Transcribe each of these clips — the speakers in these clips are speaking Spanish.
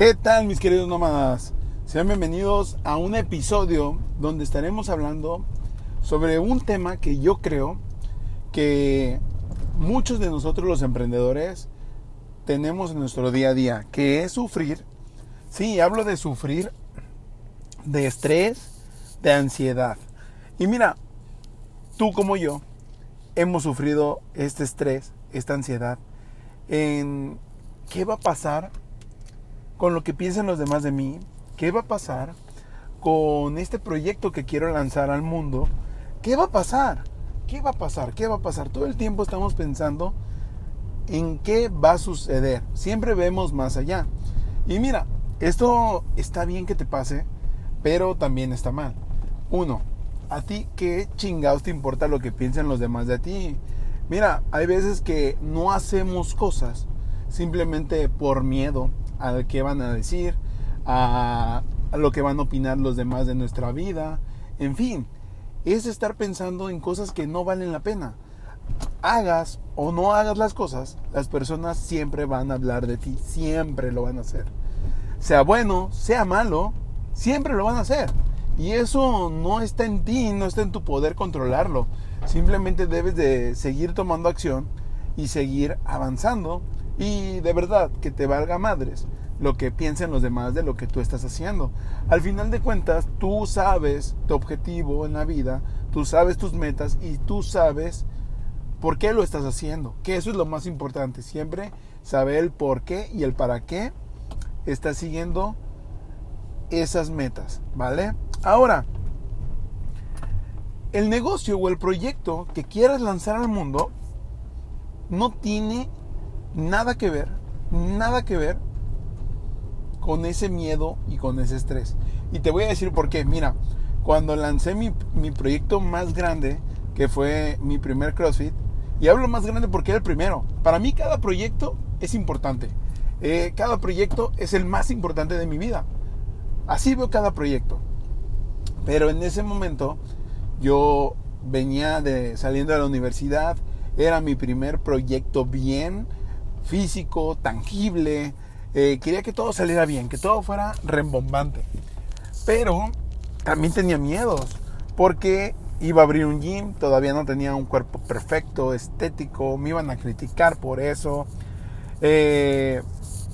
¿Qué tal mis queridos nómadas? Sean bienvenidos a un episodio donde estaremos hablando sobre un tema que yo creo que muchos de nosotros los emprendedores tenemos en nuestro día a día, que es sufrir. Sí, hablo de sufrir de estrés, de ansiedad. Y mira, tú como yo hemos sufrido este estrés, esta ansiedad en qué va a pasar con lo que piensan los demás de mí, qué va a pasar con este proyecto que quiero lanzar al mundo, qué va a pasar, qué va a pasar, qué va a pasar. Todo el tiempo estamos pensando en qué va a suceder. Siempre vemos más allá. Y mira, esto está bien que te pase, pero también está mal. Uno, a ti qué chingados te importa lo que piensen los demás de ti. Mira, hay veces que no hacemos cosas simplemente por miedo a que van a decir, a, lo que van a opinar los demás de nuestra vida. En fin, es estar pensando en cosas que no valen la pena. Hagas o no hagas las cosas, las personas siempre van a hablar de ti, siempre lo van a hacer. Sea bueno, sea malo, siempre lo van a hacer. Y eso no está en ti, no está en tu poder controlarlo. Simplemente debes de seguir tomando acción y seguir avanzando. Y de verdad, que te valga madres lo que piensen los demás de lo que tú estás haciendo. Al final de cuentas, tú sabes tu objetivo en la vida, tú sabes tus metas y tú sabes por qué lo estás haciendo. Que eso es lo más importante. Siempre saber el por qué y el para qué estás siguiendo esas metas, ¿vale? Ahora, el negocio o el proyecto que quieras lanzar al mundo no tiene nada que ver, nada que ver con ese miedo y con ese estrés. Y te voy a decir por qué. Mira, cuando lancé mi, proyecto más grande, que fue mi primer CrossFit, y hablo más grande porque era el primero. Para mí cada proyecto es importante. Eh, cada proyecto es el más importante de mi vida. Así veo cada proyecto. Pero en ese momento yo venía de saliendo de la universidad, era mi primer proyecto bien físico, tangible. Eh, quería que todo saliera bien, que todo fuera rembombante. Pero también tenía miedos, porque iba a abrir un gym, todavía no tenía un cuerpo perfecto, estético, me iban a criticar por eso. Eh,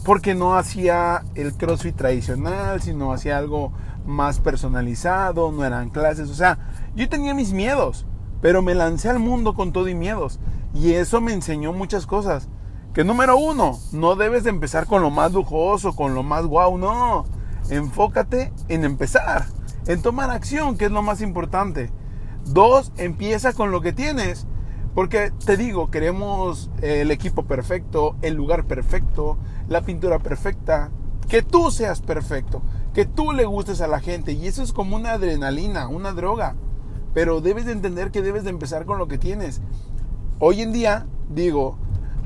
porque no hacía el CrossFit tradicional, sino hacía algo más personalizado, no eran clases, o sea, yo tenía mis miedos, pero me lancé al mundo con todo y miedos. Y eso me enseñó muchas cosas. Que número uno, no debes de empezar con lo más lujoso, con lo más guau, no. Enfócate en empezar, en tomar acción, que es lo más importante. Dos, empieza con lo que tienes. Porque te digo, queremos el equipo perfecto, el lugar perfecto, la pintura perfecta, que tú seas perfecto, que tú le gustes a la gente. Y eso es como una adrenalina, una droga pero debes de entender que debes de empezar con lo que tienes. Hoy en día, digo,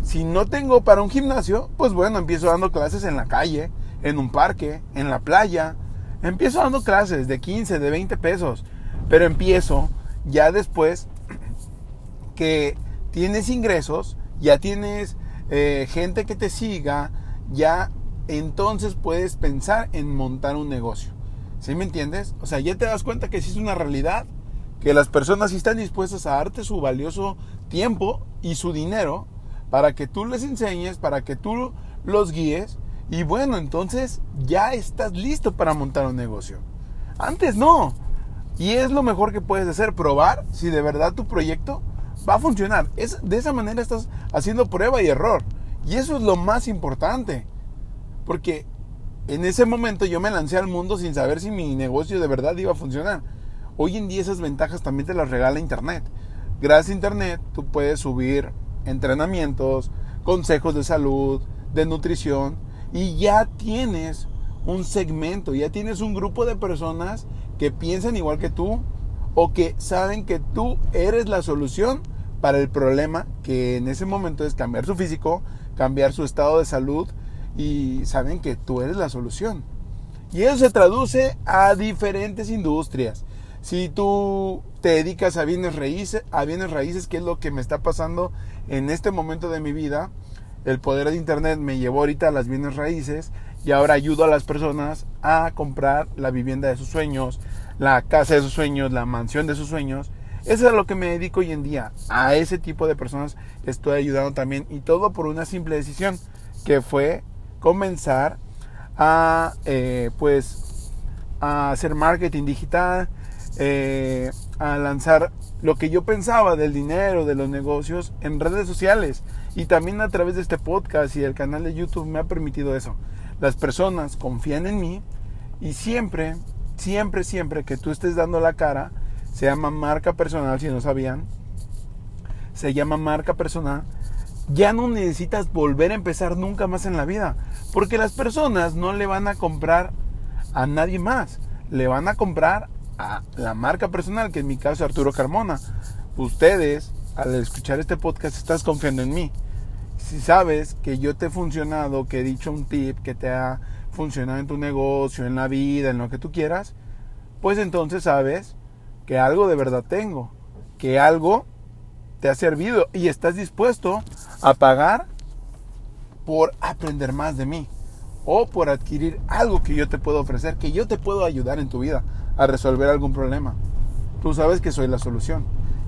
si no tengo para un gimnasio, pues bueno, empiezo dando clases en la calle, en un parque, en la playa. Empiezo dando clases de 15, de 20 pesos, pero empiezo ya después que tienes ingresos, ya tienes eh, gente que te siga, ya entonces puedes pensar en montar un negocio. ¿Sí me entiendes? O sea, ya te das cuenta que si es una realidad que las personas están dispuestas a darte su valioso tiempo y su dinero para que tú les enseñes, para que tú los guíes y bueno, entonces ya estás listo para montar un negocio. Antes no. Y es lo mejor que puedes hacer, probar si de verdad tu proyecto va a funcionar. Es, de esa manera estás haciendo prueba y error. Y eso es lo más importante. Porque en ese momento yo me lancé al mundo sin saber si mi negocio de verdad iba a funcionar. Hoy en día esas ventajas también te las regala Internet. Gracias a Internet tú puedes subir entrenamientos, consejos de salud, de nutrición y ya tienes un segmento, ya tienes un grupo de personas que piensan igual que tú o que saben que tú eres la solución para el problema que en ese momento es cambiar su físico, cambiar su estado de salud y saben que tú eres la solución. Y eso se traduce a diferentes industrias. Si tú te dedicas a bienes raíces, a bienes raíces, que es lo que me está pasando en este momento de mi vida, el poder de Internet me llevó ahorita a las bienes raíces y ahora ayudo a las personas a comprar la vivienda de sus sueños, la casa de sus sueños, la mansión de sus sueños. Eso es a lo que me dedico hoy en día. A ese tipo de personas estoy ayudando también y todo por una simple decisión que fue comenzar a eh, pues a hacer marketing digital, eh, a lanzar lo que yo pensaba del dinero, de los negocios en redes sociales y también a través de este podcast y el canal de YouTube me ha permitido eso. Las personas confían en mí y siempre, siempre, siempre que tú estés dando la cara, se llama marca personal, si no sabían, se llama marca personal, ya no necesitas volver a empezar nunca más en la vida, porque las personas no le van a comprar a nadie más, le van a comprar la marca personal, que en mi caso es Arturo Carmona. Ustedes, al escuchar este podcast, estás confiando en mí si sabes que yo te he funcionado, que he dicho un tip que te ha funcionado en tu negocio, en la vida, en lo que tú quieras, pues entonces sabes que algo de verdad tengo, que algo te ha servido y estás dispuesto a pagar por aprender más de mí o por adquirir algo que yo te puedo ofrecer, que yo te puedo ayudar en tu vida a resolver algún problema. Tú sabes que soy la solución.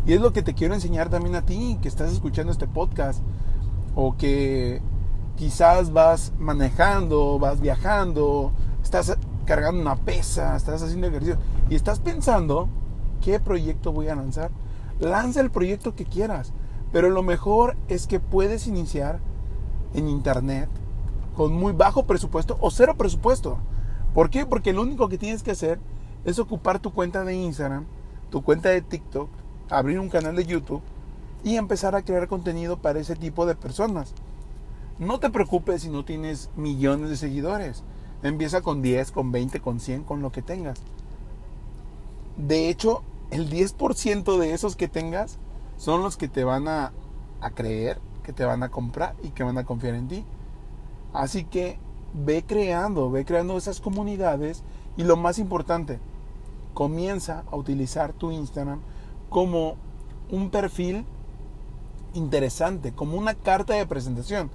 Y es lo que te quiero enseñar también a ti, que estás escuchando este podcast o que quizás vas manejando, vas viajando, estás cargando una pesa, estás haciendo ejercicio y estás pensando, ¿qué proyecto voy a lanzar? Lanza el proyecto que quieras, pero lo mejor es que puedes iniciar en internet con muy bajo presupuesto o cero presupuesto. ¿Por qué? Porque lo único que tienes que hacer es ocupar tu cuenta de Instagram, tu cuenta de TikTok, abrir un canal de YouTube y empezar a crear contenido para ese tipo de personas. No te preocupes si no tienes millones de seguidores. Empieza con 10, con 20, con 100, con lo que tengas. De hecho, el 10% de esos que tengas son los que te van a, a creer, que te van a comprar y que van a confiar en ti. Así que ve creando, ve creando esas comunidades y lo más importante, comienza a utilizar tu Instagram como un perfil interesante, como una carta de presentación.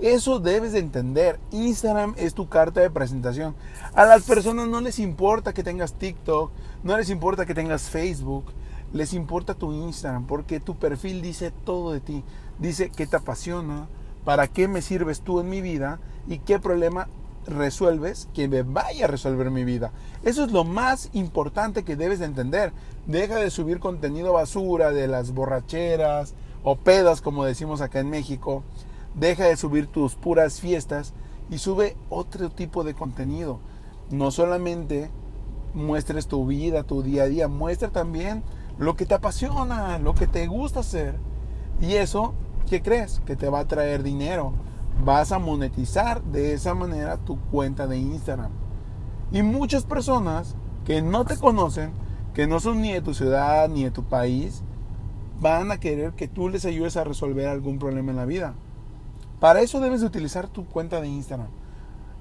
Eso debes de entender. Instagram es tu carta de presentación. A las personas no les importa que tengas TikTok, no les importa que tengas Facebook, les importa tu Instagram porque tu perfil dice todo de ti. Dice qué te apasiona, para qué me sirves tú en mi vida y qué problema resuelves que me vaya a resolver mi vida. Eso es lo más importante que debes de entender. Deja de subir contenido basura de las borracheras, o pedas como decimos acá en México, deja de subir tus puras fiestas y sube otro tipo de contenido. No solamente muestres tu vida, tu día a día, muestra también lo que te apasiona, lo que te gusta hacer. Y eso, ¿qué crees? Que te va a traer dinero. Vas a monetizar de esa manera tu cuenta de Instagram. Y muchas personas que no te conocen, que no son ni de tu ciudad ni de tu país, van a querer que tú les ayudes a resolver algún problema en la vida. Para eso debes de utilizar tu cuenta de Instagram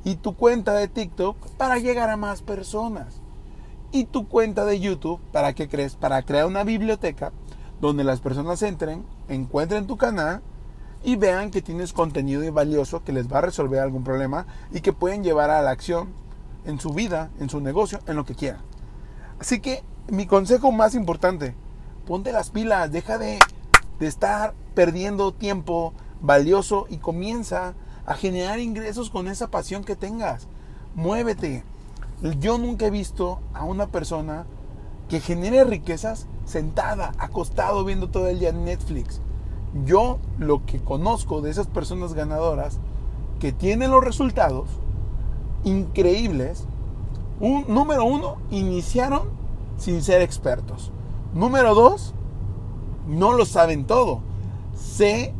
y tu cuenta de TikTok para llegar a más personas. Y tu cuenta de YouTube, ¿para qué crees? Para crear una biblioteca donde las personas entren, encuentren tu canal y vean que tienes contenido valioso que les va a resolver algún problema y que pueden llevar a la acción en su vida, en su negocio, en lo que quieran. Así que mi consejo más importante, ponte las pilas, deja de, estar perdiendo tiempo valioso y comienza a generar ingresos con esa pasión que tengas. Muévete. Yo nunca he visto a una persona que genere riquezas sentada, acostado, viendo todo el día Netflix. Yo lo que conozco de esas personas ganadoras que tienen los resultados increíbles, número uno, iniciaron sin ser expertos. Número dos, no lo saben todo. Se,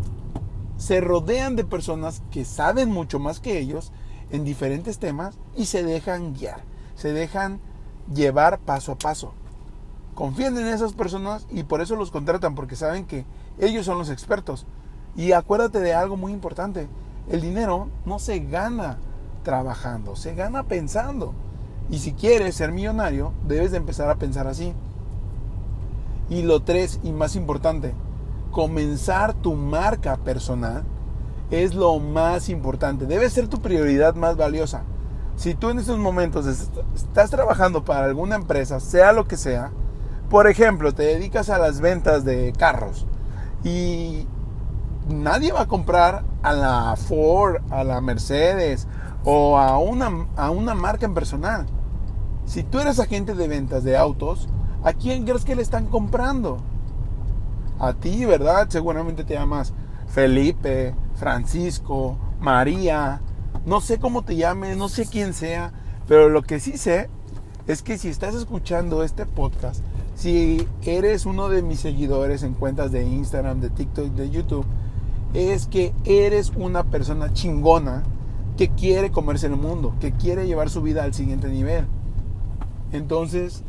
se rodean de personas que saben mucho más que ellos en diferentes temas y se dejan guiar, se dejan llevar paso a paso. Confían en esas personas y por eso los contratan, porque saben que ellos son los expertos. Y acuérdate de algo muy importante, el dinero no se gana trabajando, se gana pensando. Y si quieres ser millonario, debes de empezar a pensar así. Y lo tres, y más importante, comenzar tu marca personal es lo más importante. Debe ser tu prioridad más valiosa. Si tú en estos momentos estás trabajando para alguna empresa, sea lo que sea, por ejemplo, te dedicas a las ventas de carros y nadie va a comprar a la Ford, a la Mercedes o a una, a una marca en personal. Si tú eres agente de ventas de autos, ¿a quién crees que le están comprando? A ti, ¿verdad? Seguramente te llamas Felipe, Francisco, María, no sé cómo te llames, no sé quién sea, pero lo que sí sé es que si estás escuchando este podcast, si eres uno de mis seguidores en cuentas de Instagram, de TikTok, de YouTube, es que eres una persona chingona que quiere comerse el mundo, que quiere llevar su vida al siguiente nivel. Entonces,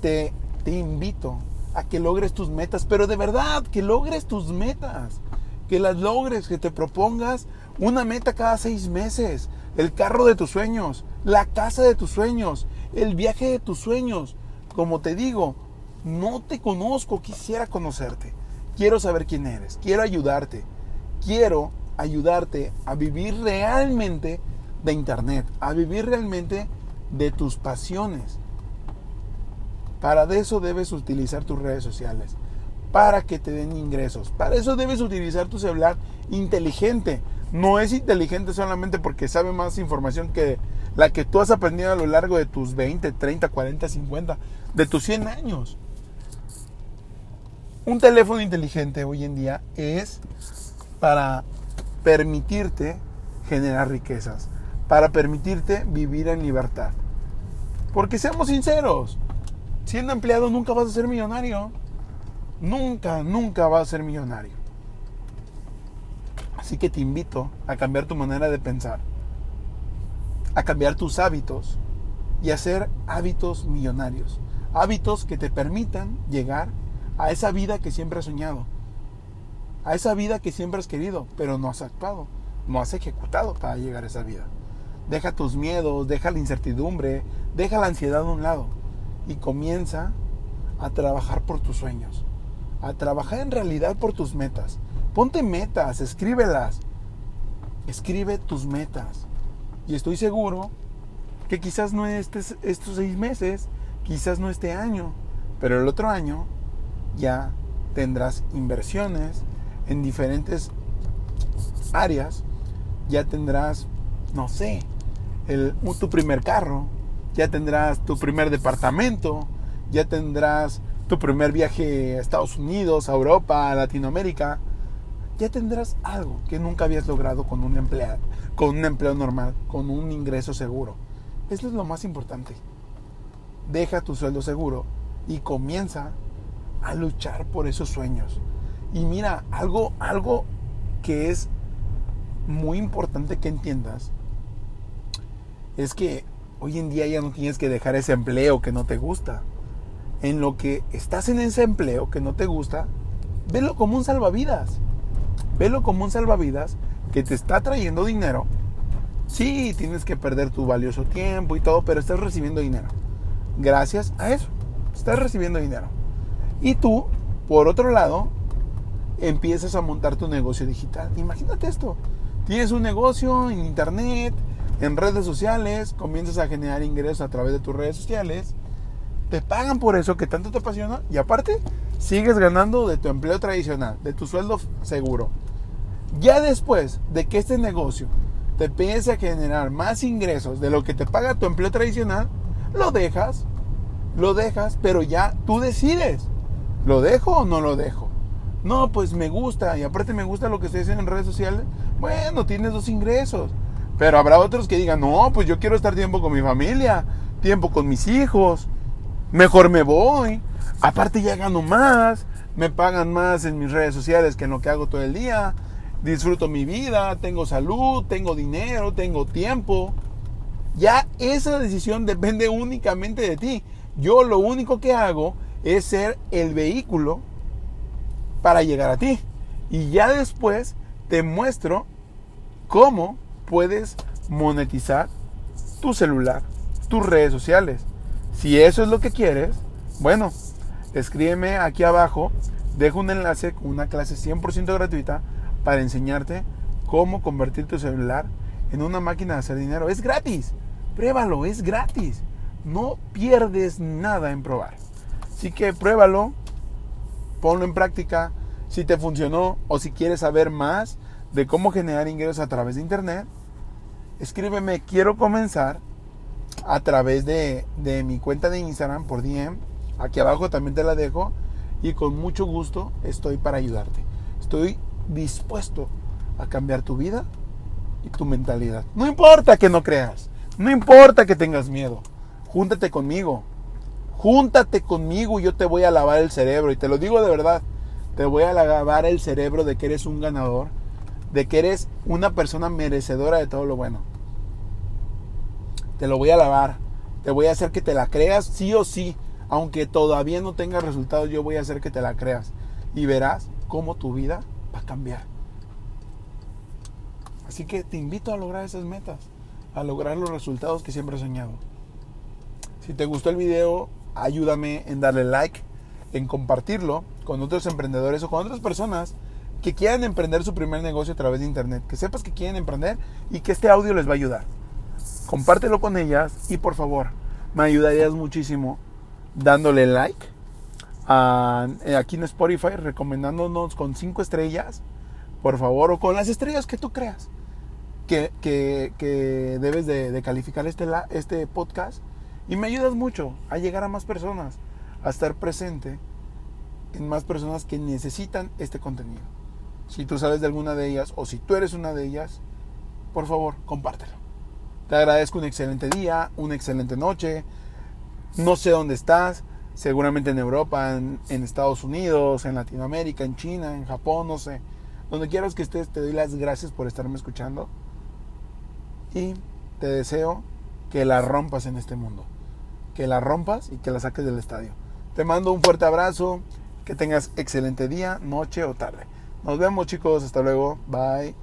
te, te invito a que logres tus metas, pero de verdad, que logres tus metas, que las logres, que te propongas una meta cada seis meses, el carro de tus sueños, la casa de tus sueños, el viaje de tus sueños. Como te digo, no te conozco, quisiera conocerte, quiero saber quién eres, quiero ayudarte, quiero ayudarte a vivir realmente de Internet, a vivir realmente de tus pasiones. Para eso debes utilizar tus redes sociales, para que te den ingresos. Para eso debes utilizar tu celular inteligente. No es inteligente solamente porque sabe más información que la que tú has aprendido a lo largo de tus 20, 30, 40, 50, de tus 100 años. Un teléfono inteligente hoy en día es para permitirte generar riquezas, para permitirte vivir en libertad. Porque seamos sinceros, siendo empleado nunca vas a ser millonario. Nunca, nunca vas a ser millonario. Así que te invito a cambiar tu manera de pensar, a cambiar tus hábitos y hacer hábitos millonarios. Hábitos que te permitan llegar a esa vida que siempre has soñado, a esa vida que siempre has querido, pero no has actuado, no has ejecutado para llegar a esa vida. Deja tus miedos, deja la incertidumbre, deja la ansiedad a un lado y comienza a trabajar por tus sueños, a trabajar en realidad por tus metas. Ponte metas, escríbelas. Escribe tus metas. Y estoy seguro que quizás no estés estos seis meses, quizás no este año, pero el otro año ya tendrás inversiones en diferentes áreas, ya tendrás, no sé, el, tu primer carro, ya tendrás tu primer departamento, ya tendrás tu primer viaje a Estados Unidos, a Europa, a Latinoamérica, ya tendrás algo que nunca habías logrado con un empleado, con un empleo normal, con un ingreso seguro. Eso es lo más importante. Deja tu sueldo seguro y comienza a luchar por esos sueños. Y mira, algo, algo que es muy importante que entiendas es que hoy en día ya no tienes que dejar ese empleo que no te gusta. En lo que estás en ese empleo que no te gusta, velo como un salvavidas. Velo como un salvavidas que te está trayendo dinero. Sí, tienes que perder tu valioso tiempo y todo, pero estás recibiendo dinero. Gracias a eso, estás recibiendo dinero. Y tú, por otro lado, empiezas a montar tu negocio digital. Imagínate esto. Tienes un negocio en internet, en redes sociales, comienzas a generar ingresos a través de tus redes sociales. Te pagan por eso que tanto te apasiona y aparte sigues ganando de tu empleo tradicional, de tu sueldo seguro. Ya después de que este negocio te empiece a generar más ingresos de lo que te paga tu empleo tradicional, lo dejas, lo dejas, pero ya tú decides, ¿lo dejo o no lo dejo? No, pues me gusta y aparte me gusta lo que estoy haciendo en redes sociales. Bueno, tienes dos ingresos. Pero habrá otros que digan, no, pues yo quiero estar tiempo con mi familia, tiempo con mis hijos, mejor me voy. Aparte ya gano más, me pagan más en mis redes sociales que en lo que hago todo el día disfruto mi vida, tengo salud, tengo dinero, tengo tiempo. Ya esa decisión depende únicamente de ti. Yo lo único que hago es ser el vehículo para llegar a ti. Y ya después te muestro cómo puedes monetizar tu celular, tus redes sociales. Si eso es lo que quieres, bueno, escríbeme aquí abajo, dejo un enlace con una clase 100% gratuita para enseñarte cómo convertir tu celular en una máquina de hacer dinero. Es gratis. Pruébalo, es gratis. No pierdes nada en probar. Así que pruébalo, ponlo en práctica. Si te funcionó o si quieres saber más de cómo generar ingresos a través de internet, escríbeme, quiero comenzar a través de, mi cuenta de Instagram por DM. Aquí abajo también te la dejo y con mucho gusto estoy para ayudarte. Estoy dispuesto a cambiar tu vida y tu mentalidad. No importa que no creas, no importa que tengas miedo, júntate conmigo, júntate conmigo y yo te voy a lavar el cerebro y te lo digo de verdad, te voy a lavar el cerebro de que eres un ganador, de que eres una persona merecedora de todo lo bueno. Te lo voy a lavar, te voy a hacer que te la creas sí o sí, aunque todavía no tengas resultados, yo voy a hacer que te la creas y verás cómo tu vida cambiar. Así que te invito a lograr esas metas, a lograr los resultados que siempre he soñado. Si te gustó el video, ayúdame en darle like, en compartirlo con otros emprendedores o con otras personas que quieran emprender su primer negocio a través de internet. Que sepas que quieren emprender y que este audio les va a ayudar. Compártelo con ellas y por favor, me ayudarías muchísimo dándole like eh, aquí en Spotify, recomendándonos con 5 estrellas, por favor, o con las estrellas que tú creas que, que, debes de, calificar este, este podcast. Y me ayudas mucho a llegar a más personas, a estar presente en más personas que necesitan este contenido. Si tú sabes de alguna de ellas o si tú eres una de ellas, por favor, compártelo. Te agradezco un excelente día, una excelente noche. No sé dónde estás, seguramente en Europa, en, Estados Unidos, en Latinoamérica, en China, en Japón, no sé. Donde quieras que estés, te doy las gracias por estarme escuchando y te deseo que la rompas en este mundo. Que la rompas y que la saques del estadio. Te mando un fuerte abrazo, que tengas excelente día, noche o tarde. Nos vemos chicos, hasta luego, bye.